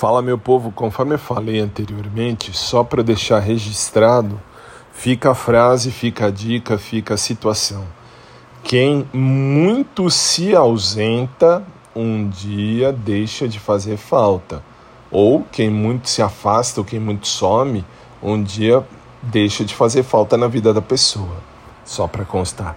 Fala, meu povo, conforme eu falei anteriormente, só para deixar registrado, fica a frase, fica a dica, fica a situação. Quem muito se ausenta, um dia deixa de fazer falta. Ou quem muito se afasta, ou quem muito some, um dia deixa de fazer falta na vida da pessoa. Só para constar.